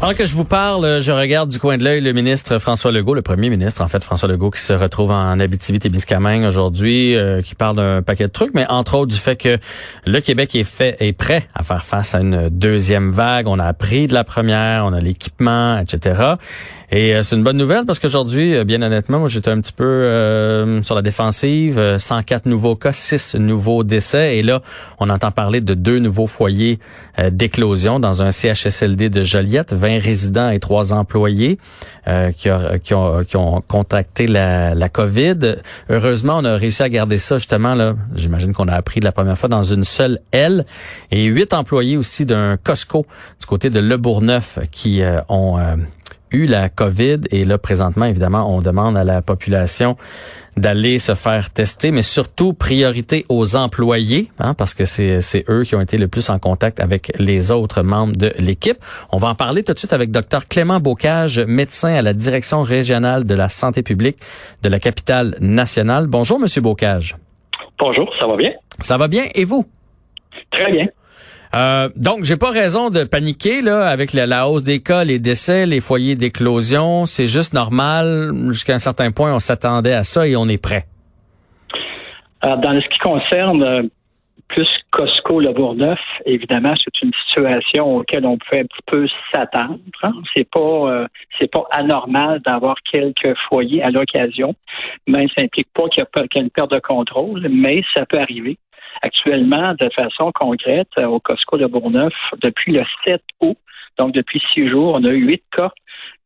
Pendant que je vous parle, je regarde du coin de l'œil le ministre François Legault, le premier ministre en fait François Legault qui se retrouve en Abitibi-Témiscamingue aujourd'hui, euh, qui parle d'un paquet de trucs, mais entre autres du fait que le Québec est fait est prêt à faire face à une deuxième vague. On a appris de la première, on a l'équipement, etc. Et euh, c'est une bonne nouvelle parce qu'aujourd'hui, euh, bien honnêtement, moi j'étais un petit peu euh, sur la défensive. 104 nouveaux cas, 6 nouveaux décès. Et là, on entend parler de deux nouveaux foyers d'éclosion dans un CHSLD de Joliette, 20 résidents et 3 employés qui, qui, ont, contacté la, COVID. Heureusement, on a réussi à garder ça justement, là, j'imagine qu'on a appris de la première fois, dans une seule aile. Et huit employés aussi d'un Costco du côté de Le Bourgneuf qui ont eu la COVID et là présentement évidemment on demande à la population d'aller se faire tester, mais surtout priorité aux employés, hein, parce que c'est, c'est eux qui ont été le plus en contact avec les autres membres de l'équipe. On va en parler tout de suite avec Dr Clément Bocage, médecin à la direction régionale de la santé publique de la capitale nationale. Bonjour Monsieur Bocage. Bonjour, ça va bien? Ça va bien et vous? Très bien. Euh, donc, j'ai pas raison de paniquer là avec la, hausse des cas, les décès, les foyers d'éclosion. C'est juste normal. Jusqu'à un certain point, on s'attendait à ça et on est prêt. Alors, dans ce qui concerne euh, plus Costco Le Bourgneuf, évidemment, c'est une situation auquel on peut un petit peu s'attendre. Hein. C'est pas euh, c'est pas anormal d'avoir quelques foyers à l'occasion, mais ça implique pas qu'il y, a, une perte de contrôle, mais ça peut arriver actuellement de façon concrète euh, au Costco de Bourneuf depuis le 7 août. Donc, depuis six jours, on a eu huit cas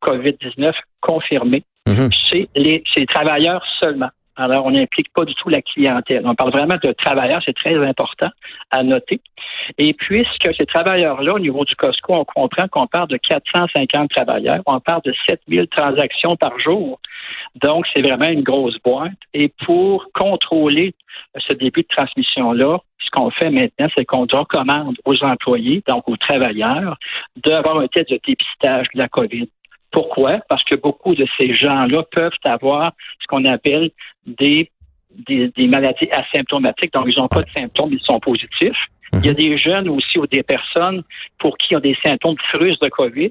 COVID-19 confirmés mhm. chez les, chez les travailleurs seulement. Alors, on n'implique pas du tout la clientèle. On parle vraiment de travailleurs, c'est très important à noter. Et puisque ces travailleurs-là, au niveau du Costco, on comprend qu'on parle de 450 travailleurs, on parle de 7000 transactions par jour. Donc, c'est vraiment une grosse boîte. Et pour contrôler ce début de transmission-là, ce qu'on fait maintenant, c'est qu'on recommande aux employés, donc aux travailleurs, d'avoir un test de dépistage de la COVID. Pourquoi? Parce que beaucoup de ces gens-là peuvent avoir ce qu'on appelle des, des, maladies asymptomatiques, donc ils n'ont pas de symptômes, ils sont positifs. Il y a mhm. des jeunes aussi ou des personnes pour qui ont des symptômes frustes de COVID,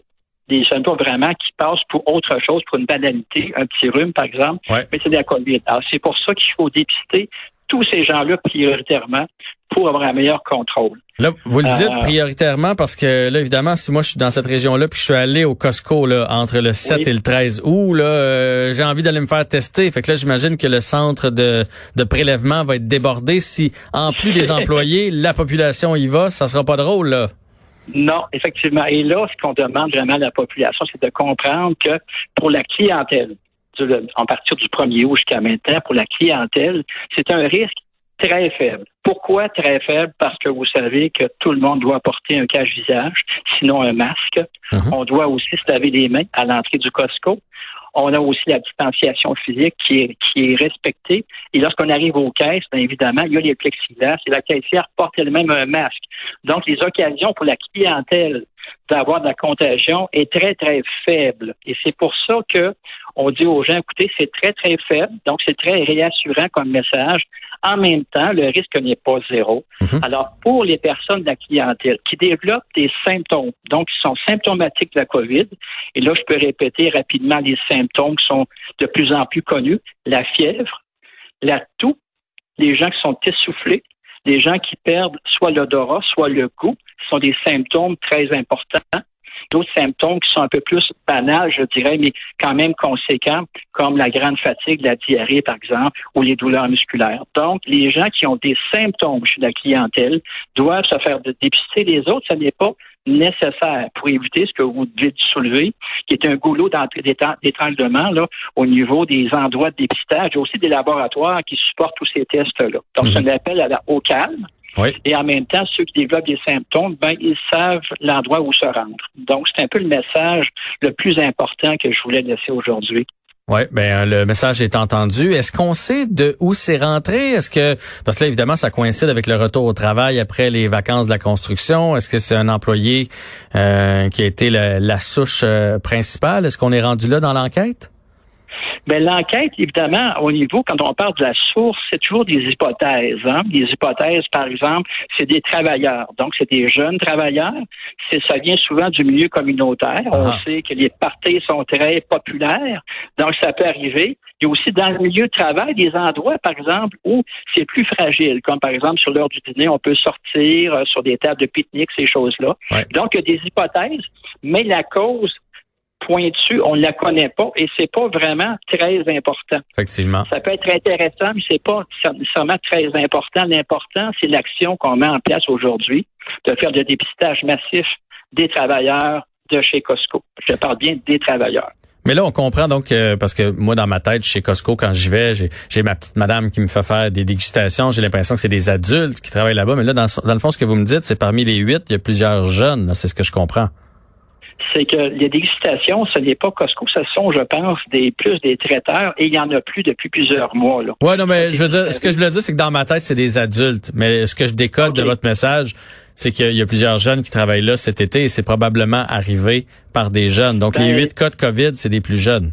des symptômes vraiment qui passent pour autre chose, pour une banalité, un petit rhume par exemple, mais c'est de la COVID. Alors c'est pour ça qu'il faut dépister tous ces gens-là prioritairement pour avoir un meilleur contrôle. Là, vous le dites euh, prioritairement parce que là, évidemment, si moi je suis dans cette région-là puis je suis allé au Costco là, entre le 7 et le 13 août, là, euh, j'ai envie d'aller me faire tester. Fait que là, j'imagine que le centre de, de prélèvement va être débordé. Si, en plus des employés, la population y va, ça sera pas drôle, là. Non, effectivement. Et là, ce qu'on demande vraiment à la population, c'est de comprendre que pour la clientèle, en partir du 1er août jusqu'à maintenant, pour la clientèle, c'est un risque très faible. Pourquoi très faible? Parce que vous savez que tout le monde doit porter un cache-visage, sinon un masque. Mhm. On doit aussi se laver les mains à l'entrée du Costco. On a aussi la distanciation physique qui est, respectée. Et lorsqu'on arrive aux caisses, bien évidemment, il y a les plexiglas et la caissière porte elle-même un masque. Donc, les occasions pour la clientèle d'avoir de la contagion est très, très faible. Et c'est pour ça que on dit aux gens, écoutez, c'est très, très faible. Donc, c'est très réassurant comme message. En même temps, le risque n'est pas zéro. Mhm. Alors, pour les personnes de la clientèle qui développent des symptômes, donc qui sont symptomatiques de la COVID, et là, je peux répéter rapidement les symptômes qui sont de plus en plus connus, la fièvre, la toux, les gens qui sont essoufflés, les gens qui perdent soit l'odorat, soit le goût, sont des symptômes très importants d'autres symptômes qui sont un peu plus banals, je dirais, mais quand même conséquents, comme la grande fatigue, la diarrhée, par exemple, ou les douleurs musculaires. Donc, les gens qui ont des symptômes chez la clientèle doivent se faire dépister. Les autres, ce n'est pas nécessaire pour éviter ce que vous devez soulever, qui est un goulot d'étranglement là, au niveau des endroits de dépistage. Aussi des laboratoires qui supportent tous ces tests-là. Donc, c'est un appel à la, au calme. Et en même temps, ceux qui développent des symptômes, ben, ils savent l'endroit où se rendre. Donc, c'est un peu le message le plus important que je voulais laisser aujourd'hui. Oui, ben le message est entendu. Est-ce qu'on sait de où c'est rentré? Est-ce que parce que là, évidemment, ça coïncide avec le retour au travail après les vacances de la construction. Est-ce que c'est un employé euh, qui a été la souche euh, principale? Est-ce qu'on est rendu là dans l'enquête? Ben, l'enquête, évidemment, au niveau, quand on parle de la source, c'est toujours des hypothèses. Hein? Des hypothèses, par exemple, c'est des travailleurs. Donc, c'est des jeunes travailleurs. C'est, ça vient souvent du milieu communautaire. On Ah. sait que les parties sont très populaires. Donc, ça peut arriver. Il y a aussi dans le milieu de travail des endroits, par exemple, où c'est plus fragile, comme par exemple sur l'heure du dîner, on peut sortir euh, sur des tables de pique-nique, ces choses-là. Ouais. Donc, il y a des hypothèses, mais la cause pointue, on ne la connaît pas et c'est pas vraiment très important. Effectivement. Ça peut être intéressant, mais c'est pas nécessairement très important. L'important, c'est l'action qu'on met en place aujourd'hui de faire le dépistage massif des travailleurs de chez Costco. Je parle bien des travailleurs. Mais là, on comprend donc euh, parce que moi, dans ma tête, chez Costco, quand j'y vais, j'ai, ma petite madame qui me fait faire des dégustations. J'ai l'impression que c'est des adultes qui travaillent là-bas. Mais là, dans, dans le fond, ce que vous me dites, c'est parmi les huit, il y a plusieurs jeunes. C'est ce que je comprends. C'est que les dégustations, ce n'est pas Costco, ce sont, je pense, des plus des traiteurs et il y en a plus depuis plusieurs mois. Là. Ouais, non, mais je veux dire, ce que je veux dire, c'est que dans ma tête, c'est des adultes. Mais ce que je décode de votre message, c'est qu'il y a plusieurs jeunes qui travaillent là cet été et c'est probablement arrivé par des jeunes. Donc, les Ben- huit cas de COVID, c'est des plus jeunes.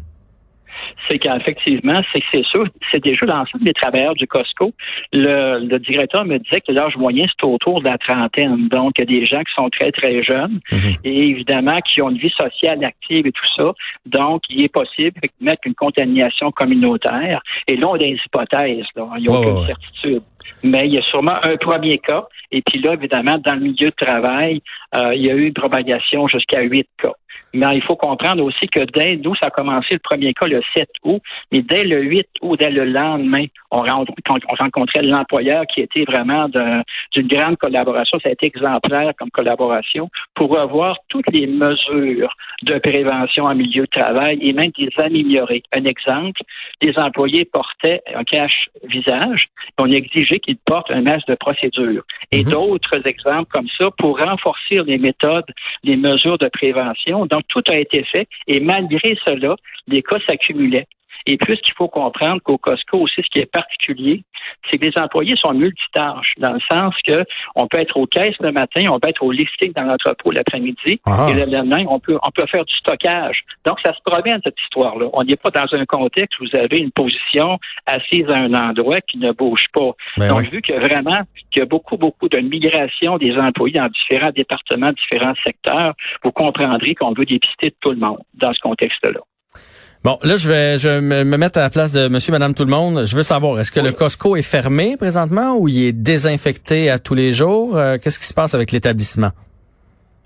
C'est qu'effectivement, c'est c'est sûr, c'est déjà l'ensemble des travailleurs du Costco. Le, le directeur me disait que l'âge moyen, c'est autour de la trentaine. Donc, il y a des gens qui sont très, très jeunes Mhm. et évidemment qui ont une vie sociale active et tout ça. Donc, il est possible effectivement qu'une contamination communautaire. Et là, on a des hypothèses. Là. Il n'y a aucune ouais. certitude. Mais il y a sûrement un premier cas. Et puis là, évidemment, dans le milieu de travail, euh, il y a eu une propagation jusqu'à huit cas. Mais il faut comprendre aussi que dès nous, ça a commencé le premier cas le 7 août, mais dès le 8 août, dès le lendemain, on, rencontrait l'employeur qui était vraiment d'un- d'une grande collaboration. Ça a été exemplaire comme collaboration pour revoir toutes les mesures de prévention en milieu de travail et même les améliorer. Un exemple, les employés portaient un cache-visage. On exigeait qu'ils portent un masque de procédure. Et Mhm. d'autres exemples comme ça pour renforcer les méthodes, les mesures de prévention. Donc, tout a été fait et malgré cela, les cas s'accumulaient. Et puis, ce qu'il faut comprendre qu'au Costco aussi, ce qui est particulier, c'est que les employés sont multitâches, dans le sens que on peut être aux caisses le matin, on peut être au listing dans l'entrepôt l'après-midi, Ah. et le lendemain, on peut, on peut faire du stockage. Donc, ça se promène, cette histoire-là. On n'est pas dans un contexte où vous avez une position assise à un endroit qui ne bouge pas. Ben Donc, oui. vu que vraiment qu'il y a beaucoup, beaucoup de migration des employés dans différents départements, différents secteurs, vous comprendrez qu'on veut dépister tout le monde dans ce contexte-là. Bon, là, je vais, je vais me me mettre à la place de monsieur, madame, tout le monde. Je veux savoir, est-ce que le Costco est fermé présentement ou il est désinfecté à tous les jours? Euh, Qu'est-ce qui se passe avec l'établissement?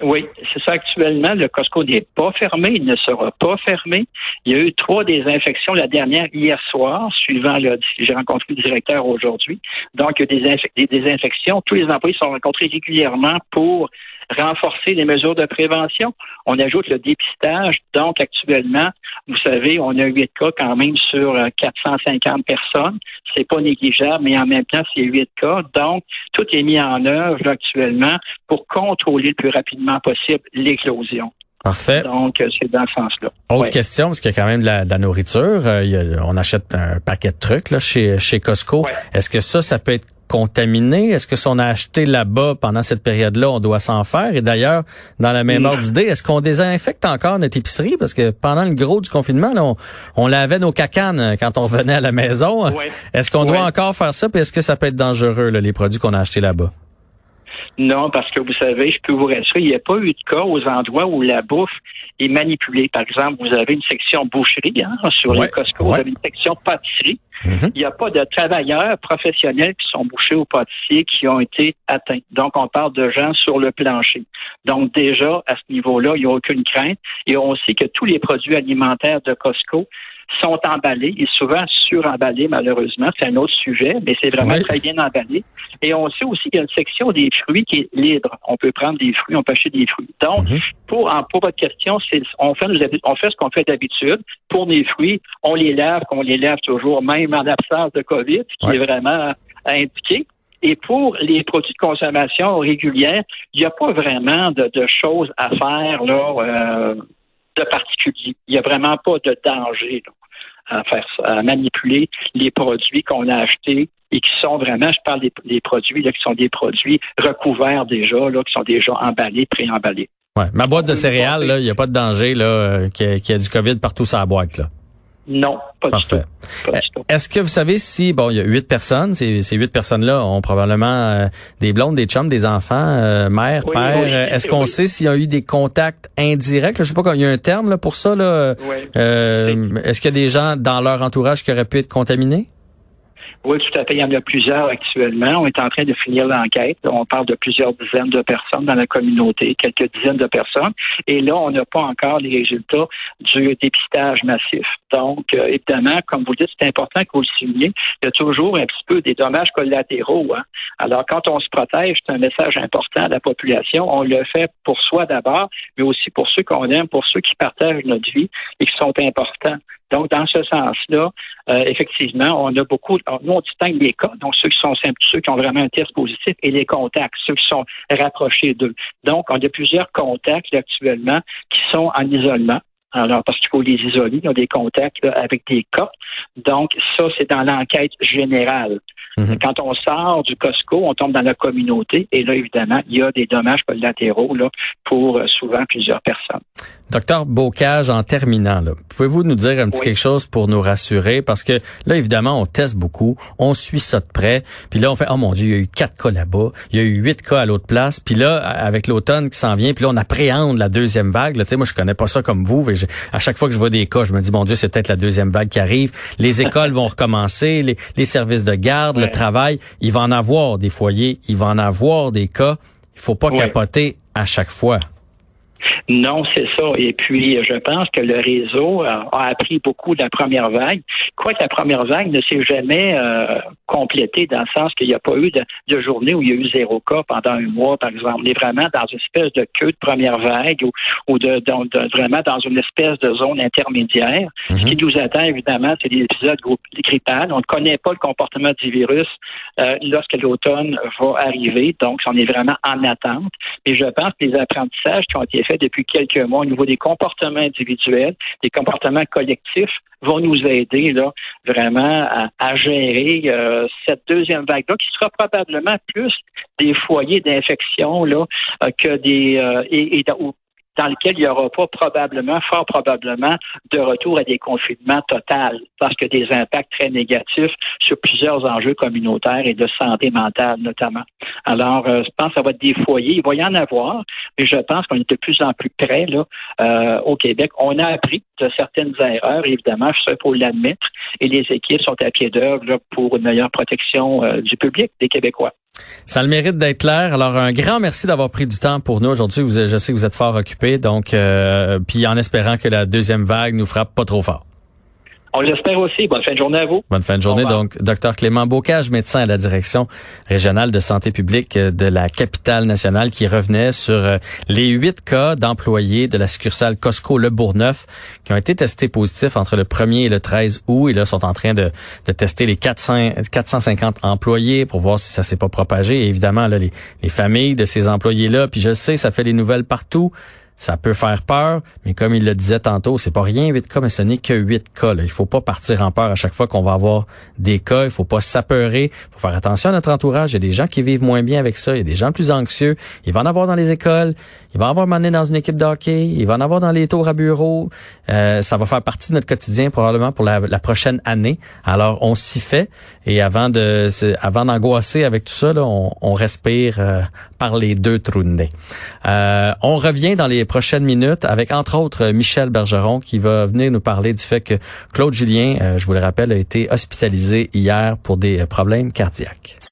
Oui, c'est ça actuellement. Le Costco n'est pas fermé, il ne sera pas fermé. Il y a eu trois désinfections, la dernière hier soir, suivant le, j'ai rencontré le directeur aujourd'hui. Donc, il y a des, des désinfections. Tous les employés sont rencontrés régulièrement pour renforcer les mesures de prévention. On ajoute le dépistage. Donc, actuellement, vous savez, on a huit cas quand même sur euh, 450 personnes. C'est pas négligeable, mais en même temps, c'est huit cas. Donc, tout est mis en œuvre actuellement pour contrôler le plus rapidement possible l'éclosion. Parfait. Donc, euh, c'est dans ce sens-là. Autre Ouais. question, parce qu'il y a quand même de la, de la nourriture. Euh, il y a- on achète un paquet de trucs là, chez, chez Costco. Ouais. Est-ce que ça, ça peut être contaminé? Est-ce que si on a acheté là-bas pendant cette période-là, on doit s'en faire? Et d'ailleurs, dans la même ordre d'idée, est-ce qu'on désinfecte encore notre épicerie? Parce que pendant le gros du confinement, là, on, on lavait nos cacanes euh, quand on revenait à la maison. Ouais. Est-ce qu'on doit encore faire ça? Puis est-ce que ça peut être dangereux, là, les produits qu'on a achetés là-bas? Non, parce que vous savez, je peux vous rassurer, il n'y a pas eu de cas aux endroits où la bouffe est manipulée. Par exemple, vous avez une section boucherie hein, sur Ouais, les Costco, vous avez une section pâtisserie. Mhm. Il n'y a pas de travailleurs professionnels qui sont bouchés au pâtissier qui ont été atteints. Donc, on parle de gens sur le plancher. Donc, déjà, à ce niveau-là, il n'y a aucune crainte. Et on sait que tous les produits alimentaires de Costco sont emballés et souvent suremballés, malheureusement. C'est un autre sujet, mais c'est vraiment Oui. très bien emballé. Et on sait aussi qu'il y a une section des fruits qui est libre. On peut prendre des fruits, on peut acheter des fruits. Donc, Mhm. pour, pour votre question, on fait, on fait ce qu'on fait d'habitude. Pour les fruits, on les lave, qu'on les lave toujours, même en absence de COVID, ce qui est vraiment indiqué. Et pour les produits de consommation régulière, il n'y a pas vraiment de, de choses à faire là, euh, de particulier. Il n'y a vraiment pas de danger là, à faire ça, à manipuler les produits qu'on a achetés et qui sont vraiment, je parle des, des produits là, qui sont des produits recouverts déjà, là, qui sont déjà emballés, préemballés. Ouais. Ma boîte de céréales, il n'y a pas de danger là, euh, qu'il y, ait- qu'il y ait du COVID partout sur la boîte. Là. Non, pas Parfait. du tout. Du tout. Est-ce que vous savez si, bon, il y a huit personnes, ces, ces huit personnes-là ont probablement euh, des blondes, des chums, des enfants, euh, mère, Oui, père. oui, Euh, Est-ce qu'on oui. sait s'il y a eu des contacts indirects? Je sais pas, il y a un terme là, pour ça. Là. Oui. Euh, Est-ce qu'il y a des gens dans leur entourage qui auraient pu être contaminés? Oui, tout à fait. Il y en a plusieurs actuellement. On est en train de finir l'enquête. On parle de plusieurs dizaines de personnes dans la communauté, quelques dizaines de personnes. Et là, on n'a pas encore les résultats du dépistage massif. Donc, euh, évidemment, comme vous dites, c'est important que vous le souligniez. Il y a toujours un petit peu des dommages collatéraux. Hein. Alors, quand on se protège, c'est un message important à la population. On le fait pour soi d'abord, mais aussi pour ceux qu'on aime, pour ceux qui partagent notre vie et qui sont importants. Donc, dans ce sens-là, euh, effectivement, on a beaucoup, nous, on distingue les cas, donc ceux qui sont simples, ceux qui ont vraiment un test positif, et les contacts, ceux qui sont rapprochés d'eux. Donc, on a plusieurs contacts là, actuellement qui sont en isolement. Alors, parce qu'il faut les isoler, ils ont des contacts là, avec des cas. Donc, ça, c'est dans l'enquête générale. Mhm. Quand on sort du Costco, on tombe dans la communauté et là, évidemment, il y a des dommages collatéraux là, pour euh, souvent plusieurs personnes. Docteur Bocage, en terminant, pouvez-vous nous dire un petit Oui. quelque chose pour nous rassurer? Parce que là, évidemment, on teste beaucoup, on suit ça de près, puis là, on fait, oh mon Dieu, il y a eu quatre cas là-bas, il y a eu huit cas à l'autre place, puis là, avec l'automne qui s'en vient, puis là, on appréhende la deuxième vague. Là, moi, je connais pas ça comme vous, mais à chaque fois que je vois des cas, je me dis, mon Dieu, c'est peut-être la deuxième vague qui arrive. Les écoles vont recommencer, les, les services de garde, le travail, il va en avoir des foyers, il va en avoir des cas. Il faut pas Ouais. capoter à chaque fois. Non, c'est ça. Et puis, je pense que le réseau a, a appris beaucoup de la première vague. Quoique la première vague ne s'est jamais euh, complétée dans le sens qu'il n'y a pas eu de, de journée où il y a eu zéro cas pendant un mois, par exemple. On est vraiment dans une espèce de queue de première vague ou, ou de, de- de- vraiment dans une espèce de zone intermédiaire. Ce qui nous attend, évidemment, c'est des épisodes grippales. On ne connaît pas le comportement du virus euh, lorsque l'automne va arriver. Donc, on est vraiment en attente. Et je pense que les apprentissages qui ont été faits depuis quelques mois au niveau des comportements individuels, des comportements collectifs, vont nous aider là vraiment à, gérer euh, cette deuxième vague-là, qui sera probablement plus des foyers d'infection là euh, que des euh, et, et dans lequel il n'y aura pas probablement, fort probablement, de retour à des confinements total, parce que des impacts très négatifs sur plusieurs enjeux communautaires et de santé mentale notamment. Alors, euh, je pense que ça va être des foyers. Il va y en avoir, mais je pense qu'on est de plus en plus près là, euh, au Québec. On a appris de certaines erreurs, évidemment, je sais pour l'admettre, et les équipes sont à pied d'œuvre pour une meilleure protection euh, du public, des Québécois. Ça a le mérite d'être clair. Alors, un grand merci d'avoir pris du temps pour nous aujourd'hui. Je sais que vous êtes fort occupé, donc, euh, puis en espérant que la deuxième vague nous frappe pas trop fort. On l'espère aussi. Bonne fin de journée à vous. Bonne fin de journée. Donc, docteur Clément Bocage, médecin à la direction régionale de santé publique euh, de la capitale nationale, qui revenait sur euh, les huit cas d'employés de la succursale Costco Le Bourgneuf qui ont été testés positifs entre le 1er et le 13 août et là sont en train de, de tester les 400, 450 employés pour voir si ça s'est pas propagé. Et évidemment, là, les, les familles de ces employés-là, puis je sais, ça fait les nouvelles partout. Ça peut faire peur, mais comme il le disait tantôt, c'est pas rien 8 cas, mais ce n'est que 8 cas. Là. Il faut pas partir en peur à chaque fois qu'on va avoir des cas. Il faut pas s'apeurer. Il faut faire attention à notre entourage. Il y a des gens qui vivent moins bien avec ça. Il y a des gens plus anxieux. Il va en avoir dans les écoles. Il va en avoir mené dans une équipe de hockey. Il va en avoir dans les tours à bureau. Euh, ça va faire partie de notre quotidien probablement pour la, prochaine année. Alors, on s'y fait. Et avant de, avant d'angoisser avec tout ça, là, on, on respire euh, par les deux trous de nez. Euh, on revient dans les prochaines minutes avec entre autres Michel Bergeron qui va venir nous parler du fait que Claude Julien, euh, je vous le rappelle, a été hospitalisé hier pour des euh, problèmes cardiaques.